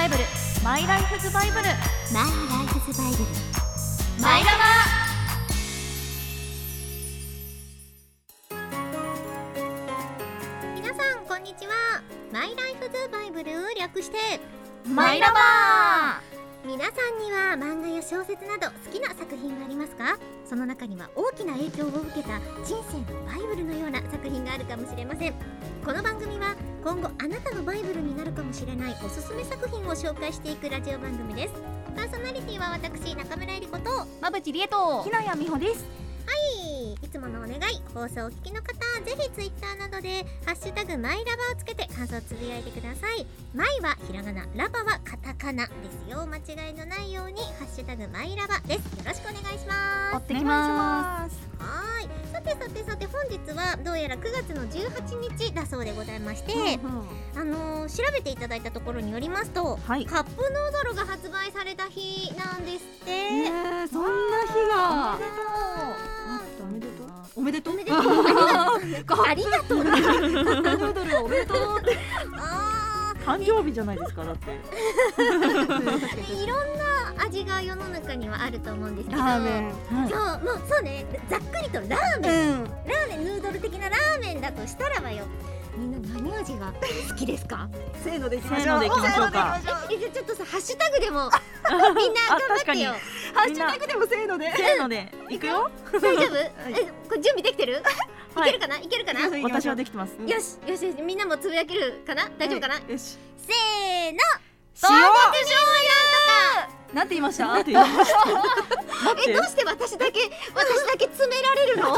バイブルマイライフズバイブルマイライフズバイブルマイラ皆さんこんにちは。マイライフズバイブル略してバマイラバ皆さんには漫画や小説など好きな作品がありますか？その中には大きな影響を受けた人生のバイブルのような作品があるかもしれません。この番組は今後あなたのバイブルになるかもしれないおすすめ作品を紹介していくラジオ番組です。パーソナリティは私中村えり子と馬渕理恵とひなやみほです。い。いつものお願い。放送をお聞きの方ぜひツイッターなどで「ハッシュタグマイラバ」をつけて感想をつぶやいてください。マイはひらがなラバはカタカナですよ。間違いのないように「ハッシュタグマイラバ」です。よろしくお願いします。追ってきます。はーい。さてさてさて本日はどうやら9月の18日だそうでございまして、あのー調べていただいたところによりますと、はい。カップヌードルが発売された日なんですって、ねえそんな日がおめでとう。おめでとう。ありがとう。ありがとうカップヌードルおめでとうって。あ誕生日じゃないですかだって。ーいろんな味が世の中にはあると思うんですけど。ラーメン。そうもうそうね。ざっくりとラーメン、うん。ラーメンヌードル的なラーメンだとしたらばよみんな何味が好きですか？せーのでいきましょう。せーのでいきましょうか。えじゃあちょっとさハッシュタグでも みんなあ頑張ってよ。ハッシュタグでもせーので。せーのでいくよ。大丈夫、えこれ準備できてる、い、けるかな？いけるかな、はい私はできてます。よしよしよし。みんなもつぶやけるかな？大丈夫かな、よし。せーの。塩なんて言いました？なんて言いました？えどうして私だけ私だけ詰められるの？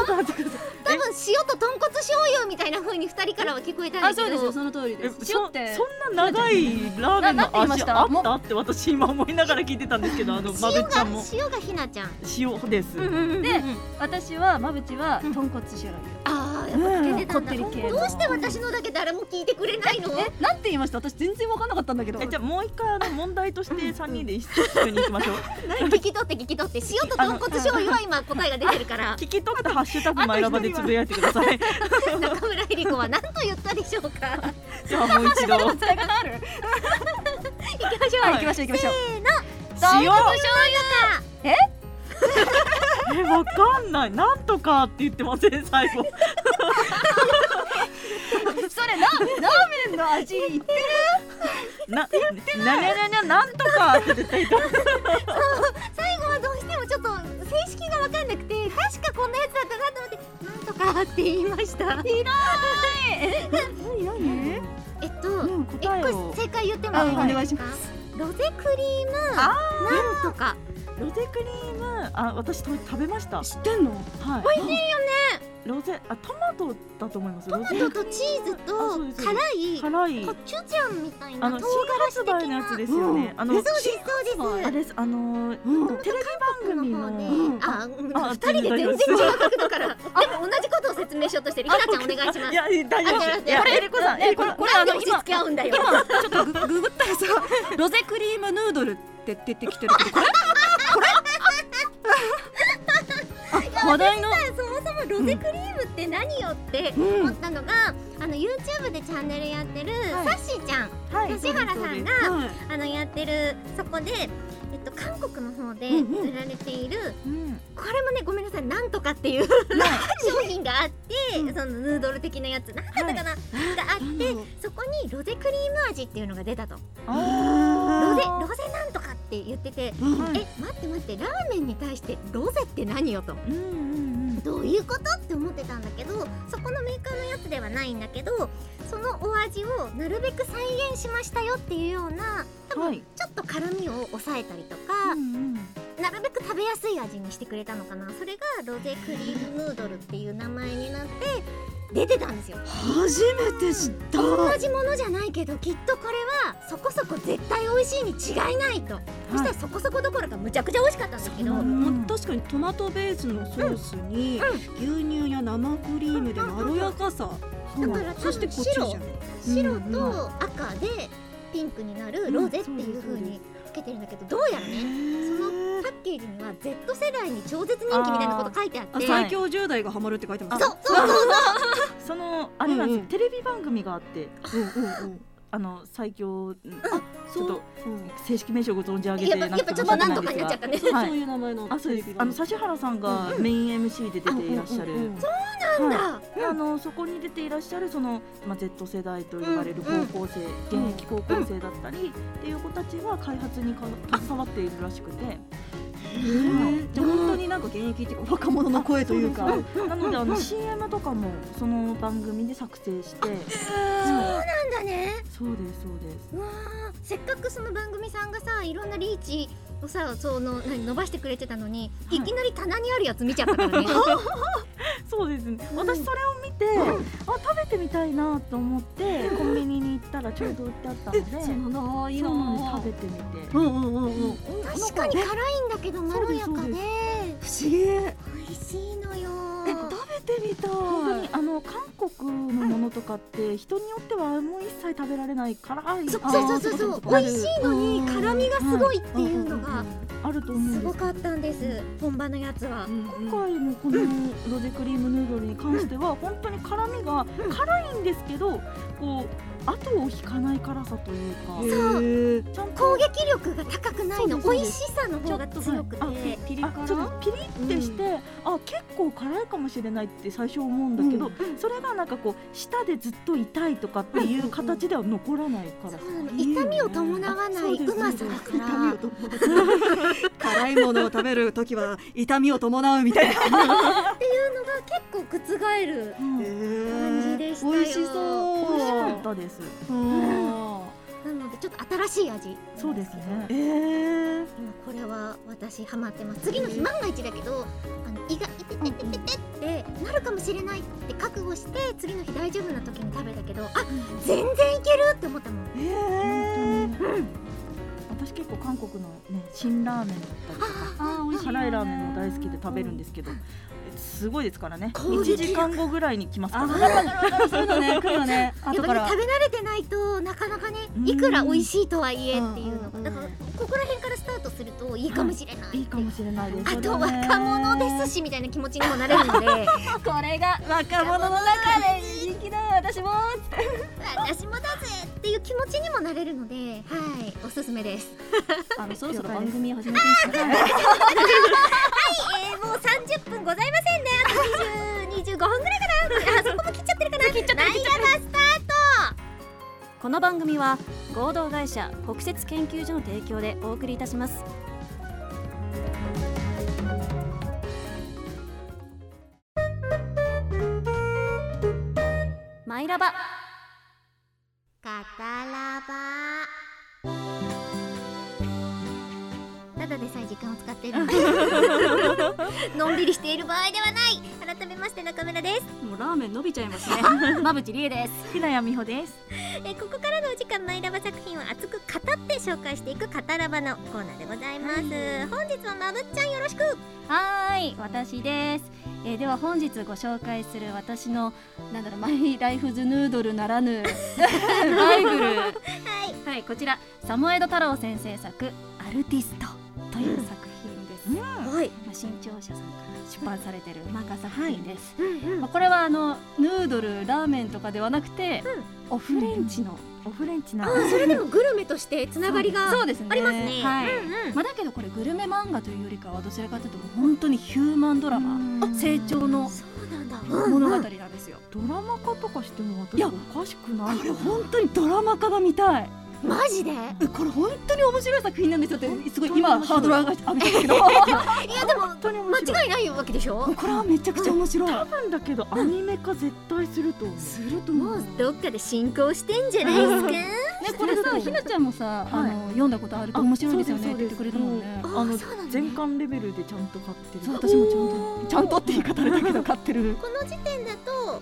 多分塩と豚骨醤油みたいな風に二人からは聞こえたんだけど。あそうですよ。その通りえです。そ塩って。そんな長いラーメンななんて言いました？の味あったって私今思いながら聞いてたんですけどあのまべ塩ちゃんも。塩がひなちゃん。塩です。で私はまぶちは豚骨醤油。あーやっぱつけてたんだ、うんこってり系の。どうして私のだけ誰も聞いてくれないの？えなんて言いました？私全然わかんなかったんだけど。えじゃあもう一回あの問題として三人で一緒に行きましょう。聞き取って聞き取って。塩と豚骨醤油は今答えが出てるから。聞き取ってハッシュタグマイラバでつぶやいてください。中村えり子は何と言ったでしょうか？じゃあもう一度。伝え方ある？行きましょう、はい行きましょう。行きましょう塩醤油か？え？わかんない。なんとかって言ってません？最後。それララーメンの味言ってななにゃにゃにゃなんとかって絶対言って 最後はどうしてもちょっと正式が分かんなくて確かこんなやつだっって言いました。何何えっとうん一個正解言ってもいいですか？ロゼクリームなんとか。ロゼクリームあ私と食べました。知ってんの？はい。美味しいよねロゼあトマトだと思います。トマトとチーズあと辛い辛い。コチュジャンみたいな唐あの新発辛子的な。売のやつですよね、あのそうですそうです。あれです。あのーうん。テレビ番組のの方で、うん。あ、あ二人で全然違う角度から、でも同じことを説明しようとしてる。ひなちゃんお願いします。いや大丈夫。ですこれえりこさんえりこさんこれあの押し付け合うんだよ。今ちょっとグググったらさロゼクリームヌードルって出てきてるけどこれ？これ？あ話題のロゼクリームって何よってうん。思ったのが、あの YouTube でチャンネルやってるはい。サッシーちゃん、はい。吉原さんがはい。あのやってるそこで。えっと、韓国の方でうんうん。売られている、うん。これもねごめんなさいなんとかっていう 商品があって、うん。そのヌードル的なやつなんだったかな、があってそこにロゼクリーム味っていうのが出たと。ロあゼロゼなんとかって言っててえ待って待ってラーメンに対してロゼって何よと。ーうんうんどういうことって思ってたんだけどそこのメーカーのやつではないんだけどそのお味をなるべく再現しましたよっていうような多分はい。ちょっと辛みを抑えたりとうか、んうん。なるべく食べやすい味にしてくれたのかな。それがロゼクリームヌードルっていう名前になって出てたんですよ。初めて知った。同じものじゃないけどきっとこれはそこそこ絶対美味しいに違いないと、そしたらそこそこどころかむちゃくちゃ美味しかったんだけど、う。ん。確かにトマトベースのソースに牛乳や生クリームでまろやかさ。だからそしてコチュジャン。白うんと赤でピンクになるロゼっていう風につけてるんだけどどうやらね？そのパッケージには Z 世代に超絶人気みたいなこと書いてあって。あ最強10代がハマるって書いてます。そうそうそうそうそのあれなんです、うんうん。テレビ番組があって。うんうんうん。あの最強うん。ちょっと正式名称ご存知上げてやっぱやっぱちょっとなんとかになっちゃったね。はい。そういう名前のあそうです。あの指原さんがメイン MC で出ていらっしゃる、なんだ、はい。あのそこに出ていらっしゃるその、まあ、Z 世代と呼ばれる高校生、現役高校生だったりっていう子たちは開発にか携わっているらしくて、じゃあ本当になんか現役っていうか若者の声というか。なのであの CM とかもその番組で作成して、そうなんだね。そうですそうです。うわーせっかくその番組さんがさいろんなリーチをさその何伸ばしてくれてたのに、はい。い、きなり棚にあるやつ見ちゃったからね。そうですね。私それを見て、あ食べてみたいなと思ってコンビニに行ったらちょうど売ってあったのでそうなんだいいな。そうなんです。食べてみて、うんうんうんうん。確かに辛いんだけどまろやかで。不思議みたい本当にあの韓国のものとかって人によってはもう一切食べられない辛いそうそうそうそう。あ美味しいのにうん。辛みがすごいっていうのがあると思うすごかったんです。本場のやつは。今回のこのロゼクリームヌードルに関しては本当に辛みが辛いんですけどこう後を引かない辛さというか。そう。ちゃんと攻撃力が高くないの。美味しさの方が強くて、ピリ辛あちょっとピリってして、あ結構辛いかもしれないって最初思うんだけど、それがなんかこう舌でずっと痛いとかっていう形では残らない辛さ、そうなの。痛みを伴わないうまさだから 辛いものを食べるときは痛みを伴うみたいな。っていうのが結構覆るうん感じでしたよ。美味しそう。美味しかったです。なのでちょっと新しい味。そうですね。えー今これは私ハマってます。次の日万が一だけどあの胃がいてててててってなるかもしれないって覚悟して次の日大丈夫な時に食べたけどあ全然いけるって思ったもん。え本当に私結構韓国のね辛ラーメンだったりとか辛いラーメンも大好きで食べるんですけど、すごいですからね。1攻撃力時間後ぐらいに来ますかあら分かる分かる分かるそういうのね来るよね。やっ 後から。食べ慣れてないとなかなかねうん。いくら美味しいとはいえっていうのうん。がだからここら辺からスタートするといいかもしれないいいかもしれないですあと若者ですしみたいな気持ちにもなれるので。これが若者の中で人気だ私も。私もだぜっていう気持ちにもなれるのではいおすすめです。あのそろそろ番組始めていいですか えー、もう30分ございませんね。あと20 25分ぐらいかな。あそこも切っちゃってるかな。切っちゃってるスタート。この番組は合同会社北雪研究所の提供でお送りいたします。マイラバ。カタラバっている のんびりしている場合ではない。改めまして中村です。もうラーメン伸びちゃいますね。馬淵理恵です。ひなやみほです。えーここからのお時間マイラバ作品を熱く語って紹介していくカタラバのコーナーでございます、本日はまぶっちゃんよろしく。はーい。私です、えーでは本日ご紹介する私のなんだろうマイライフズヌードルならぬ バイブル。はい。はいこちらサモエド太郎先生作アルティストという作はい。まあ、新潮社さんから出版されてる漫画作品です、うんうん。まあ、これはあのヌードルラーメンとかではなくて、おフレンチの、おフレンチなそれでもグルメとしてつながりがそうです。ねありますね。はい、うんうん。まあ、だけどこれグルメ漫画というよりかはどちらかというと本当にヒューマンドラマ成長の物語なんですよ、ドラマ化とかしてもいや私おかしくないこれ本当にドラマ化が見たいマジで？これ本当に面白い作品なんですよってすごい今ハードル上が上げたんですけど。やでも間違いないわけでしょ？これはめちゃくちゃ面白い。多分だけどアニメ化絶対すると思う。すると思う。もうどっかで進行してんじゃないですか？ね、これさひなちゃんもさ、あの読んだことあると面白いですよね。って言ってくれたもんね。ああの全巻レベルでちゃんと買ってる。そう私もちゃんとちゃんとって言い方あれだけど買ってる。この時点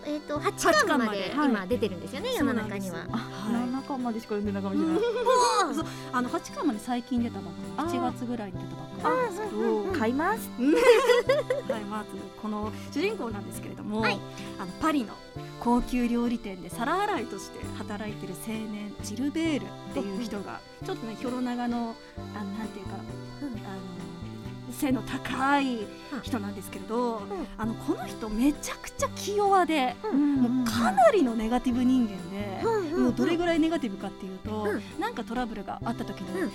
えー、と8八巻まで。巻まではい。今出てるんですよね、世の中には。あ、はい。7巻までしか読んでないかもしれない。そう。あの8巻まで最近出たばっかり。あー。7月ぐらいに出たばっかり。なんですけど買います。はい、まずこの主人公なんですけれども、はい。あのパリの高級料理店で皿洗いとして働いてる青年ジルベールっていう人がちょっとねひょろ長のあのなんていうか、あの背の高い人なんですけれど、あのこの人めちゃくちゃ気弱で、もうかなりのネガティブ人間で、もうどれぐらいネガティブかっていうと、なんかトラブルがあった時に、いや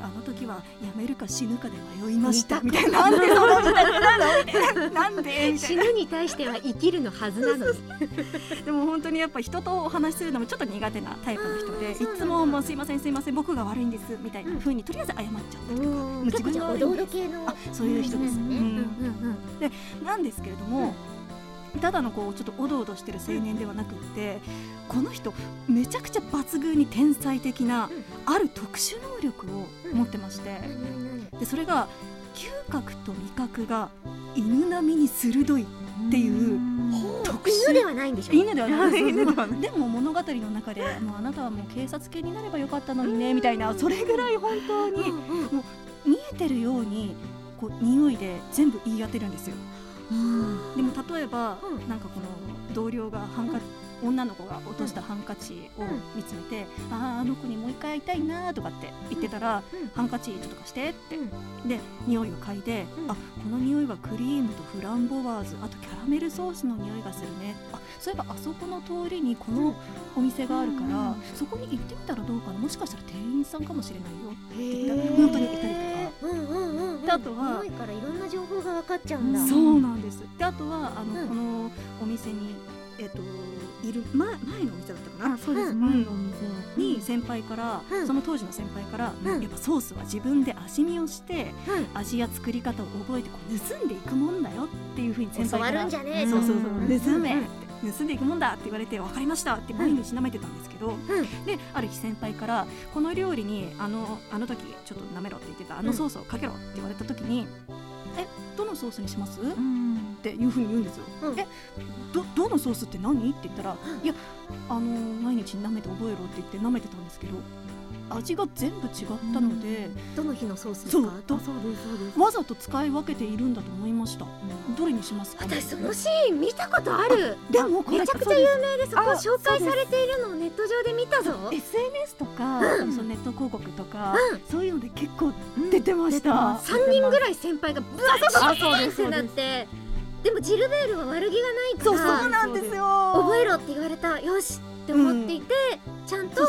あの時はやめるか死ぬかで迷いましたみたいな。なんでその みたいななんで？死ぬに対しては生きるのはずなのに。でも本当にやっぱ人とお話しするのもちょっと苦手なタイプの人で、いつももうすいませんすいません僕が悪いんですみたいな風にとりあえず謝っちゃったりとか、もう結構じゃあおどおど系のあそういう人です、ね。うんなんですけれども、ただのこうちょっとおどおどしてる青年ではなくって、この人めちゃくちゃ抜群に天才的な、ある特殊能力を持ってまして、でそれが嗅覚と味覚が犬並みに鋭いっていう特殊犬ではないんでしょ犬ではない。でも物語の中でもうあなたはもう警察犬になればよかったのにねみたいなそれぐらい本当に見えてるようにこう匂いで全部言い当てるんですよ。でも例えば、うん。なんかこの同僚がハンカ女の子が落としたハンカチを見つめて「あああの子にもう一回会いたいな」とかって言ってたら「うん。ハンカチちょっと貸して」って、うん。で匂いを嗅いで、うん。あこの匂いはクリームとフランボワーズ。あとキャラメルソースの匂いがするね。あそういえばあそこの通りにこのお店があるから、そこに行ってみたらどうかな。もしかしたら店員さんかもしれないよって言ったら本当にいたりとか。うんうんうんうん。であとは匂いからいろんな情報が分かっちゃうんだ。そうなんです。であとはあの、うん。このお店にえっ、といる前前のお店だったかな？あそうです、うん。前のお店に先輩から、うん。その当時の先輩から、うん。やっぱソースは自分で味見をして、うん。味や作り方を覚えてこう盗んでいくもんだよっていうふうに先輩から教わるんじゃねえそうそうそう、うん。盗めって盗んでいくもんだって言われて分かりましたって毎日舐めてたんですけど、である日先輩からこの料理にあのあの時ちょっと舐めろって言ってたあのソースをかけろって言われた時に、えどのソースにします、っていうふうに言うんですよ。うん。えどどのソースって何？って言ったら、いやあの毎日舐めて覚えろって言って舐めてたんですけど味が全部違ったので、どの日のソースですか？そうどそうですそうです。わざと使い分けているんだと思いました。どれにしますか、私そのシーン見たことある。でもめちゃくちゃ有名でそこ紹介されているのをネット上で見たぞ。SNS とか、うん。そのネット広告とか、うん。そういうので結構出てました。3人ぐらい先輩がブワーあそうですってなってでもジルベールは悪気がないかそうそうらなんですよ。覚えろって言われた。よしって思っていて、ちゃんと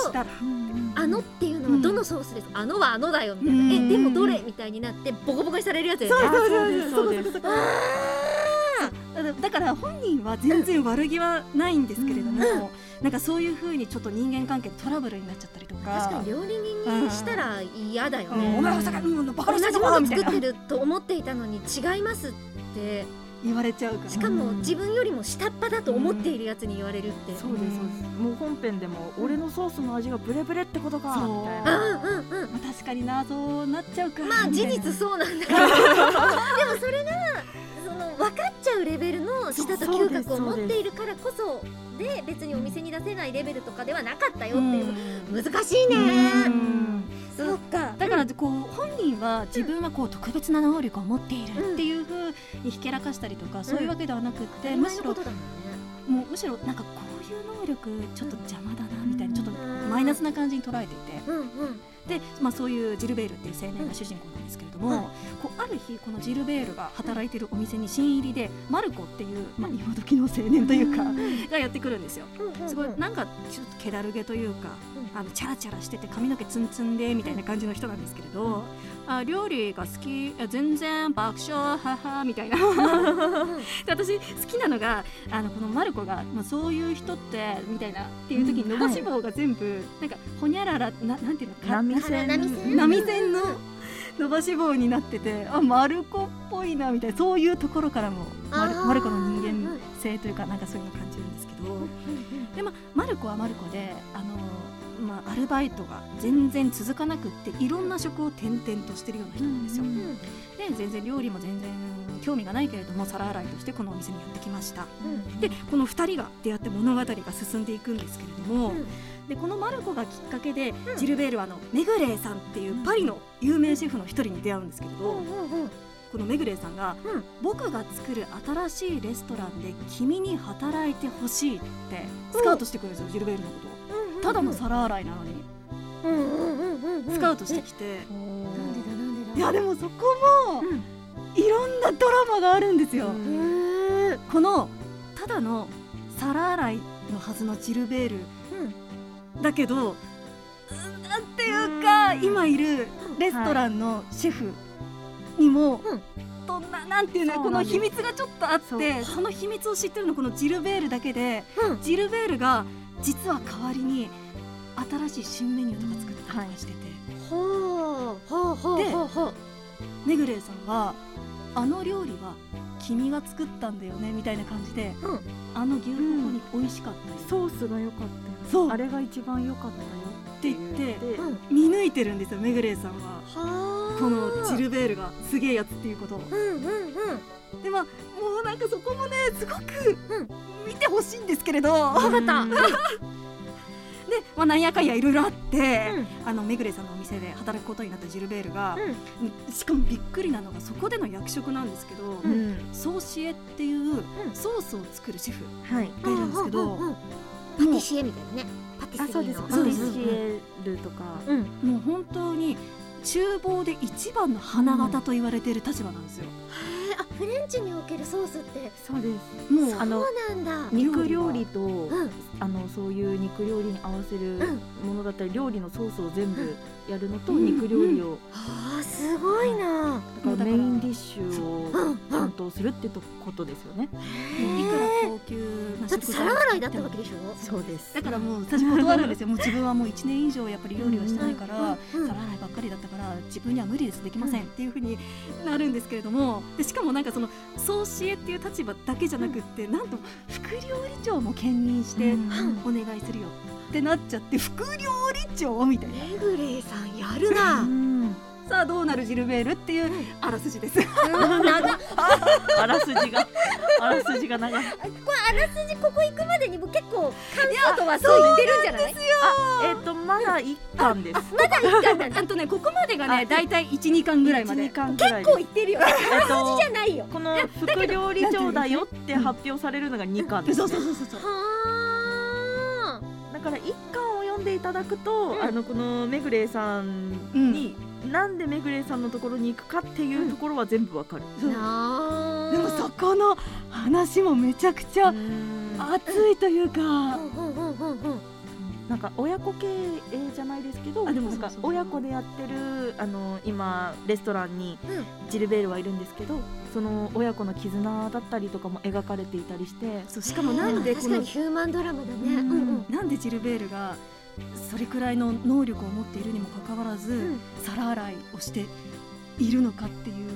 あのっていうのはどのソースですか、あのはあのだよみたいな、うん。えでもどれみたいになってボコボコにされるやつだよねそうそうですそうですだだから本人は全然悪気はないんですけれども、なんかそういうふうにちょっと人間関係でトラブルになっちゃったりとか。確かに料理人にしたら嫌だようん。ね、お前はさかうんバカ同にしてると思っていたのに違いますって言われちゃうから。しかも自分よりも下っ端だと思っているやつに言われるって、そうですそうです。もう本編でも俺のソースの味がブレブレってことかそう。みたいうんなうんうん。まあ確かになそうなっちゃうかまあ 事実そうなんだけど。でもそれがその分かっちゃうレベルの舌と嗅覚を持っているからこそで別にお店に出せないレベルとかではなかったよっていう。うん。難しいね。うんそうか。だからこう本人は自分はこう特別な能力を持っているっていうふうにひけらかしたりとかそういうわけではなくって、むしろだもうむしろなんかこういう能力ちょっと邪魔だなみたいなちょっとマイナスな感じに捉えていて。で、まあ、そういうジルベールっていう青年が主人公ですけれども、うんこうある日このジルベールが働いてるお店に新入りでマルコっていう、まあ、今時の青年というか、がやってくるんですよ。すごいなんかちょっと気だるげというか、あのチャラチャラしてて髪の毛ツンツンでみたいな感じの人なんですけれど、あ料理が好きあ全然爆笑ははみたいな。で私好きなのがあのこのマルコが、まあ、そういう人ってみたいなっていう時に伸ばし棒が全部、なんかほにゃららななんていうのか波線の伸ばし棒になっててあマルコっぽいなみたいなそういうところからもマルあーマルコの人間性というかなんかそういうのを感じるんですけど。でまあ、マルコはマルコであの、まあ、アルバイトが全然続かなくっていろんな職を転々としてるような人なんですよ。で全然料理も全然興味がないけれども皿洗いとしてこのお店にやってきました。でこの2人が出会って物語が進んでいくんですけれども、うんでこのマルコがきっかけで、ジルベールはあのメグレーさんっていうパリの有名シェフの一人に出会うんですけれど、このメグレーさんが、うん僕が作る新しいレストランで君に働いてほしいってスカウトしてくるんですよ、ジルベールのことを。ただの皿洗いなのに。スカウトしてきて、なんでだなんでだ。いやでもそこも、いろんなドラマがあるんですよ、このただの皿洗いのはずのジルベール、だけどうんなんていうか今いるレストランのシェフにも、うん。どんななんていうのこの秘密がちょっとあってその秘密を知ってるのこのジルベールだけで、うん。ジルベールが実は代わりに新しい新メニューとか作ったりとかしてて、ほうほうほうでほうほうメグレイさんはあの料理は君が作ったんだよねみたいな感じで、うん。あの牛ホホに美味しかった。よ、ソースが良かったよそう。あれが一番良かったよって言ってうん。見抜いてるんですよメグレイさんは。はあ。このジルベールがすげえやつっていうこと。をうんうんうん。でまあもうなんかそこもねすごくうん。見てほしいんですけれど、分かった。うん。で、まあ、なんやかんやいろいろあって、あのメグレイさんのお店で働くことになったジルベールが、うん。しかもびっくりなのがそこでの役職なんですけど、うん。ソーシエっていうソースを作るシェフはいがいるんですけど、うんうんうんパティシエみたいなね。パティあスリーのパティシエルとか。うん。もう本当に厨房で一番の花形と言われている立場なんですよ。へー。あフレンチにおけるソースって。そうです。もう。あのなんだ。肉料理とうん。あのそういう肉料理に合わせるうん。ものだったり料理のソースを全部やるのとうん肉料理を。あーすごいな。だからメインディッシュをう。んうん。担当するってとことですよね。いくら高級なだって皿洗いだったわけでしょ？そうです。だからもう私断るんですよ。もう自分はもう1年以上やっぱり料理はしてないから、うんうん。皿洗いばっかりだったから自分には無理です。できません。っていうふうになるんですけれども。でしかもなんかその総シエっていう立場だけじゃなくって、なんと副料理長も兼任してうんお願いするよってなっちゃって副料理長みたいな。メグレイさんやるな。うんさあどうなるジルベールっていうあらすじです。あらすじが。あらすじが長い。これあらすじここ行くまでにも結構感想とはそう言ってるんじゃない？あえっとまだ一巻です。まだ一巻だ。あとねここまでがあねだい。たい12巻ぐらいまで。一二巻ぐらい。結構言ってるよ。あらすとじじゃないよ。この副料理長だよって発表されるのが二巻。です。そうそうそうそうそう。はだから一巻を読んでいただくと、うん。あのこのめぐれいさんに、なんでめぐれいさんのところに行くかっていうところは全部わかる。そう。あ。でもそこの話もめちゃくちゃ熱いというか、なんか親子経営じゃないですけど、あでもなんか親子でやってるあの今レストランにうん。ジルベールはいるんですけど、その親子の絆だったりとかも描かれていたりして、そうしかもなんでこのヒューマンドラマだね。うんうんうん。なんでジルベールがそれくらいの能力を持っているにもかかわらず、うん。皿洗いをしているのかっていう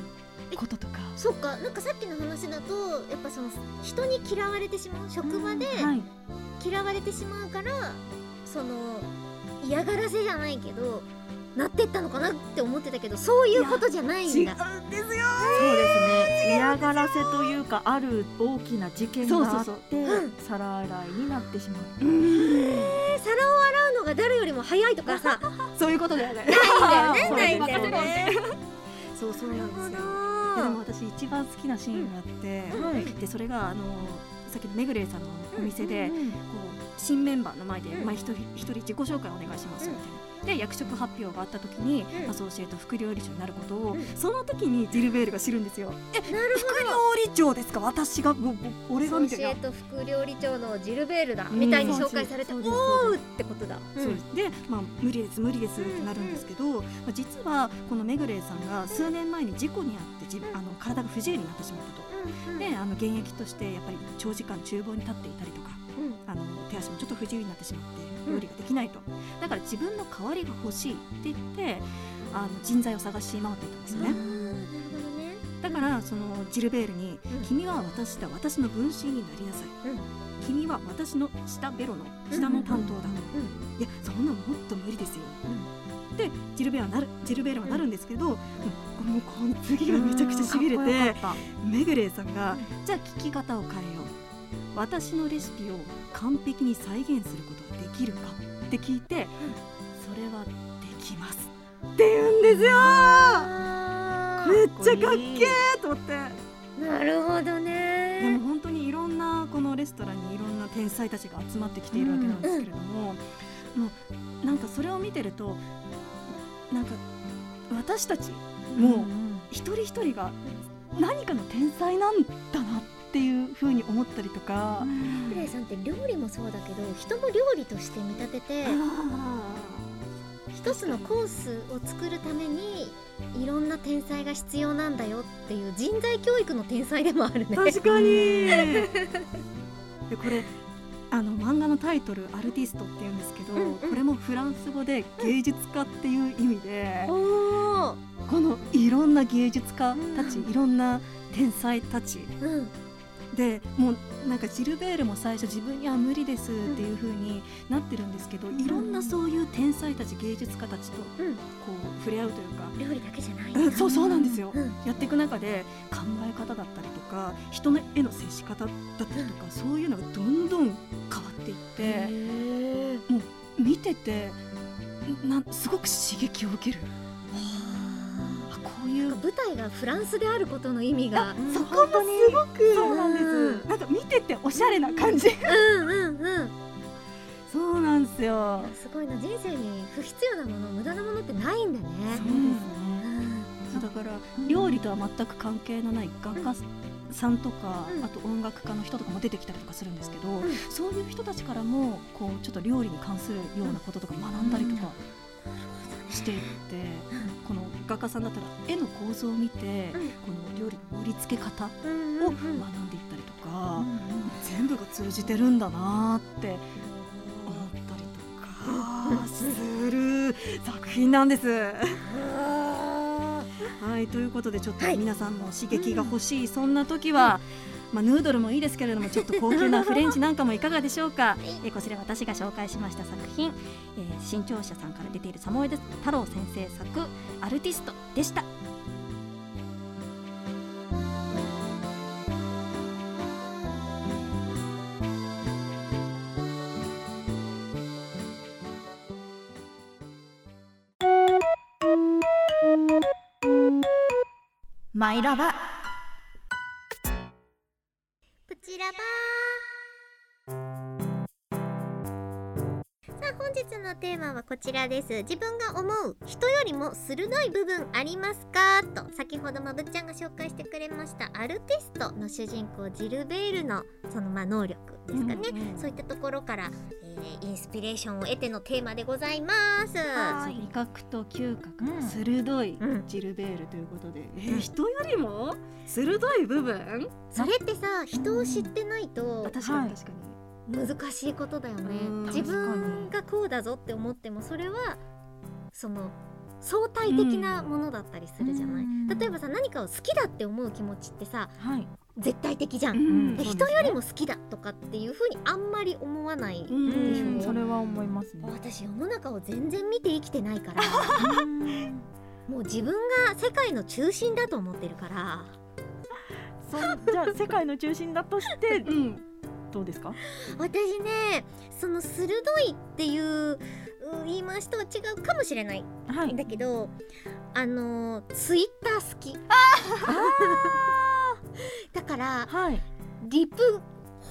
こととか。そっか。なんかさっきの話だとやっぱその人に嫌われてしまう職場ではい、嫌われてしまうからその嫌がらせじゃないけどなってったのかなって思ってたけどそういうことじゃないんだ。うんですよ。そうですね。嫌がらせというかある大きな事件があって皿洗いになってしまう。えー皿を洗うのが誰よりも早いとかさ。そういうことだよね。ないんだよねそうないんだよそうね。そうそうなんですよ。なででも私一番好きなシーンがあって、はいでそれがあのさっきのめぐれいさんのお店で、うんこう新メンバーの前で、うんまあ、一人一人自己紹介お願いしますみたいな。で役職発表があった時に、うん。アソシエイト副料理長になることを、うん。その時にジルベールが知るんですよ。えなる副料理長ですか？私がぼぼ俺がみたいなソシエ。ト副料理長のジルベールだうんみたいに紹介されてうですーってことだ。そうですで、まあ、無理です無理ですってなるんですけど、まあ、実はこのメグレイさんが数年前に事故に遭ってじあの体が不自由になってしまったと。であの現役としてやっぱり長時間厨房に立っていたりとかあの手足もちょっと不自由になってしまって料理ができないと、だから自分の代わりが欲しいって言ってあの人材を探し回っていたんですよね、だからそのジルベールにうん「君は私だ私の分身になりなさい」うん。君は私の下ベロの下の担当だ」いやそんなのもっと無理ですよ、でジルベールはなるジルベールはなるんですけど、もうこの次がめちゃくちゃしびれてメグレイさんが、じゃあ聞き方を変えよう私のレシピを完璧に再現することができるかって聞いて、それはできますって言うんですよ。あめっちゃかっけーと思って。ーなるほどでもね本当にいろんなこのレストランにいろんな天才たちが集まってきているわけなんですけれども、もうなんかそれを見てるとなんか私たちも一人一人が何かの天才なんだなっていうふうに思ったりとか、フレイさんって料理もそうだけど人も料理として見立てて一つのコースを作るためにいろんな天才が必要なんだよっていう人材教育の天才でもあるね。確かに。でこれあの漫画のタイトル「アルティスト」っていうんですけど、うんうん。これもフランス語で芸術家っていう意味で、おー。このいろんな芸術家たち、うん。いろんな天才たちうんでもうなんかジルベールも最初自分には無理ですっていう風になってるんですけど、いろんなそういう天才たち芸術家たちとこうん。う触れ合うというか、料理だけじゃないうんそうそうなんですよ、うん。やっていく中で考え方だったりとか人の絵の接し方だったりとか、そういうのがどんどん変わっていってもう見ててなすごく刺激を受ける。あこういう舞台がフランスであることの意味がうんそこもすごくそうなんです。うん。なんか見てておしゃれな感じ。うんうんうん。そうなんですよ。すごいな人生に不必要なもの無駄なものってないんだね。そううんそうだから料理とは全く関係のない画家さんとか、うん。あと音楽家の人とかも出てきたりとかするんですけど、ん。そういう人たちからもこうちょっと料理に関するようなこととか学んだりとかしていって、この画家さんだったら絵の構造を見て、この料理の盛り付け方をうん学んでいったりとか、全部が通じてるんだなって思ったりとかする作品なんです。はいということでちょっとはい。皆さんも刺激が欲しい、そんな時は、まあ、ヌードルもいいですけれども ちょっと高級なフレンチなんかもいかがでしょうか、えーこちら私が紹介しました作品、えー新潮社さんから出ているサモエド太郎先生作「アルティスト」でした。マイラバプチラバさあ本日のテーマはこちらです。自分が思う人よりも鋭い部分ありますか？と先ほどまぶっちゃんが紹介してくれましたアルティストの主人公ジルベールのそのまあ能力ですかね、そういったところから、えーインスピレーションを得てのテーマでございます。そう味覚と嗅覚がうん鋭い。うんジルベールということで、えうん。ー人よりも鋭い部分？それってさ人を知ってないと確かはい。に確かに、難しいことだよね。うん。自分がこうだぞって思ってもそれはその相対的なものだったりするじゃない、うん。例えばさ何かを好きだって思う気持ちってさはい絶対的じゃん、うん。ね。人よりも好きだとかっていう風にあんまり思わない、うん。でしょうん。それは思いますね。私世の中を全然見て生きてないから。もう自分が世界の中心だと思ってるから。そう。じゃあ世界の中心だとして うん。どうですか？私ねその鋭いっていうう言い回しとは違うかもしれない。はんだけどあのツイッター好きだからはい。リプ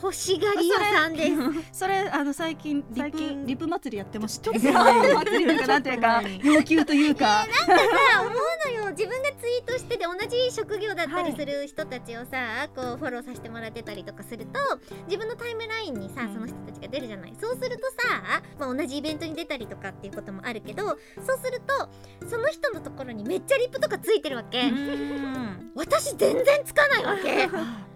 欲しがり屋さんです。それあの最近リ最近プリプ祭りやってましたちょっと前祭りとなんていうか要求というか、さ思うのよ自分がツイートしてて同じ職業だったりする人たちをさ、こうフォローさせてもらってたりとかすると自分のタイムラインにさうんその人たちが出るじゃない、そうするとさ、まあ、同じイベントに出たりとかっていうこともあるけどそうするとその人のところにめっちゃリプとかついてるわけ、うん私全然つかないわけ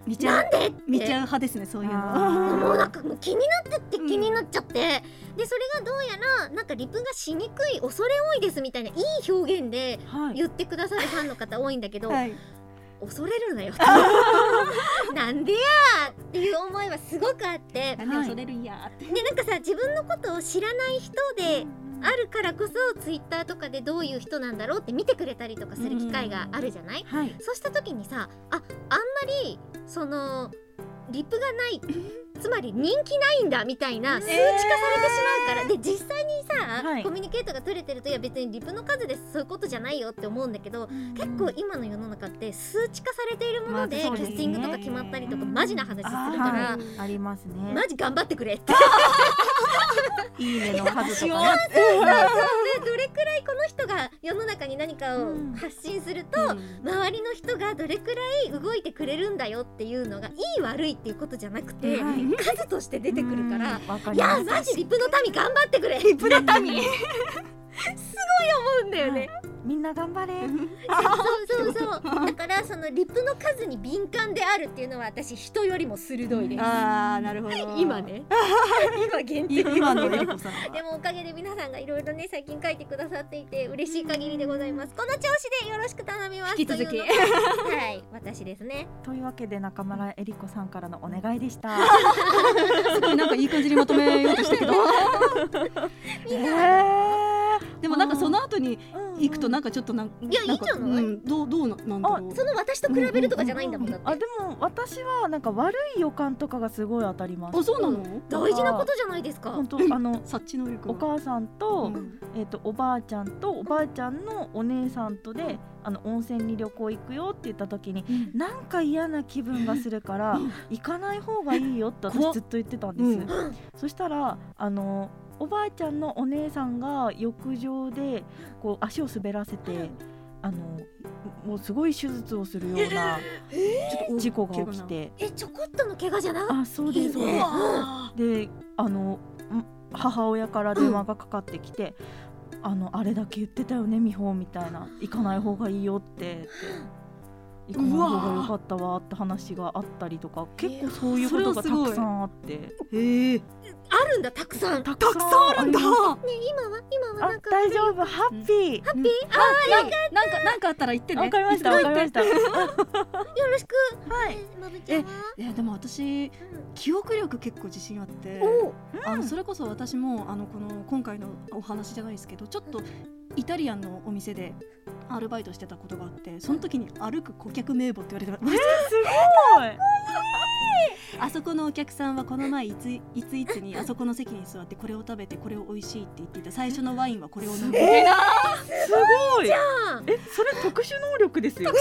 見ちゃうんなで見ちゃう派ですねそういうもうなんかもう気になってって気になっちゃって、でそれがどうやらなんかリプがしにくい恐れ多いですみたいないい表現ではい。言ってくださるファンの方多いんだけど、はい、恐れるなよ。なんでやーっていう思いはすごくあって。恐れるんやって。でなんかさ自分のことを知らない人であるからこそツイッターとかでどういう人なんだろうって見てくれたりとかする機会があるじゃない、はい。そうした時にさああんまりそのリプがない。つまり人気ないんだみたいな数値化されてしまうから、で実際にさ、はい。コミュニケートが取れてるといや別にリプの数でそういうことじゃないよって思うんだけど結構今の世の中って数値化されているもので,、キャスティングとか決まったりとかマジな話するから、はい。ありますね。マジ頑張ってくれって。いいねの数とかね。で どれくらいこの人がか世の中に何かをうん。発信すると、うん。周りの人がどれくらい動いてくれるんだよっていうのがいい悪いっていうことじゃなくて、はい数として出てくるから、いやマジリップの民頑張ってくれ。リップの民 すごい思うんだよね、みんな頑張れ。そうそうそうだからそのリップの数に敏感であるっていうのは私人よりも鋭いです。あーなるほど。今ね。今限定。今のえりこさんは。でもおかげで皆さんがいろいろね最近書いてくださっていて嬉しい限りでございます。この調子でよろしく頼みます。引き続き。はい私ですね。というわけで中村えり子さんからのお願いでした。すごいなんかいい感じにまとめようとしたけど でもなんかその後に行くとなんかちょっとなんいやいいんじゃない？うん、どうどうななんだろう？その私と比べるとかじゃないんだもんだって。あでも私はなんか悪い予感とかがすごい当たります。あそうなの？大事なことじゃないですか。本当あの 察知能力お母さんと,、うん。えー、とおばあちゃんとおばあちゃんのお姉さんとであの温泉に旅行行くよって言った時になんか嫌な気分がするから行かない方がいいよって私ずっと言ってたんです、うん。そしたらあのおばあちゃんのお姉さんが浴場でこう足を滑らせてあのもうすごい手術をするようなちょっと事故が起きて。えちょこっとの怪我じゃなかっあそうです。そうですあであのん母親から電話がかかってきて「あのあれだけ言ってたよね美穂」みたいな「行かない方がいいよ」ってって「行かない方がよかったわ」って話があったたりとか結構そういうことがたくさんあって。へえあるんだたくさん。ねたたくさんあるんだ。今は今はあなんか大丈夫。ハッピー。ハッピー？あなんかなんかあったら言ってね。わかりましたわかりました。よろしく。はい。えまぶちゃんは？えでも私記憶力結構自信あって。おあのそれこそ私もあのこの今回のお話じゃないですけどちょっとイタリアンのお店でアルバイトしてたことがあってその時に歩く顧客名簿って言われて すごい。あそこのお客さんはこの前いついついつにあそこの席に座ってこれを食べてこれを美味しいって言っていた。最初のワインはこれを飲んで、すごい。えそれ特殊能力ですよ。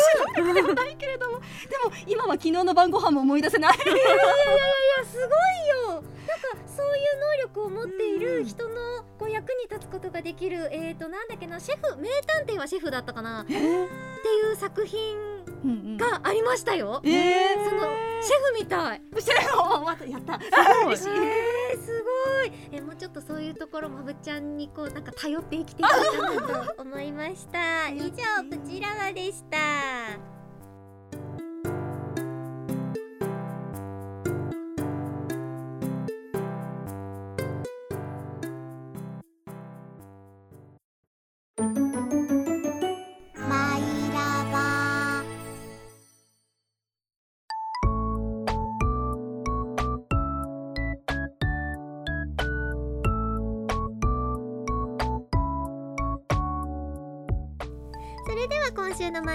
ないけれども。でも今は昨日の晩ご飯も思い出せない。いやすごいよ。なんかそういう能力を持っている人のこう役に立つことができるえーとなんだっけなシェフ名探偵はシェフだったかな。っていう作品うんうん。がありましたよ。えー、そのシェフみたい。シェフおまたやった。すごい。えー、すごい。えもうちょっとそういうところまぶちゃんにこうなんか頼って生きていこうかなと思いました。以上プチラワでした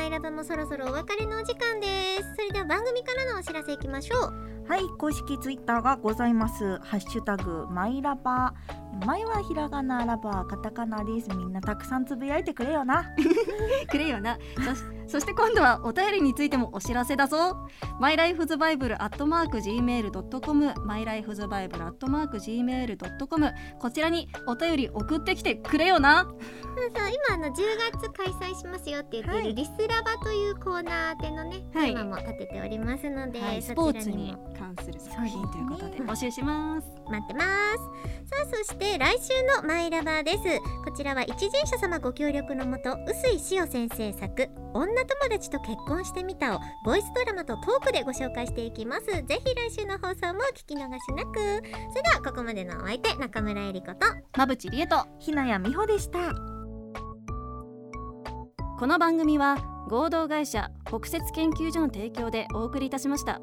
イラブもそろそろお別れのお時間ですそれでは番組からのお知らせいきましょうはい公式ツイッターがございますハッシュタグマイラバー。イはひらがなラバカタカナですみんなたくさんつぶやいてくれよな。くれよな。そしそして今度はお便りについてもお知らせだぞ。マイライフズバイブルアットマーク Gmail.com マイライフズバイブルアットマーク Gmail.com こちらにお便り送ってきてくれよな。そうそう今あの10月開催しますよって言ってる、はい。リスラバというコーナー宛てのね、はい。テーマも立てておりますので、はい、そスポーツにも関する作品ということで募集します。待ってます。さあそして来週のマイラバーです。こちらは一人者様ご協力のもと臼井しお先生作女友達と結婚してみたをボイスドラマとトークでご紹介していきます。ぜひ来週の放送も聞き逃しなく。それではここまでのお相手中村えり子とまぶちりえとひなやみほでした。この番組は合同会社北雪研究所の提供でお送りいたしました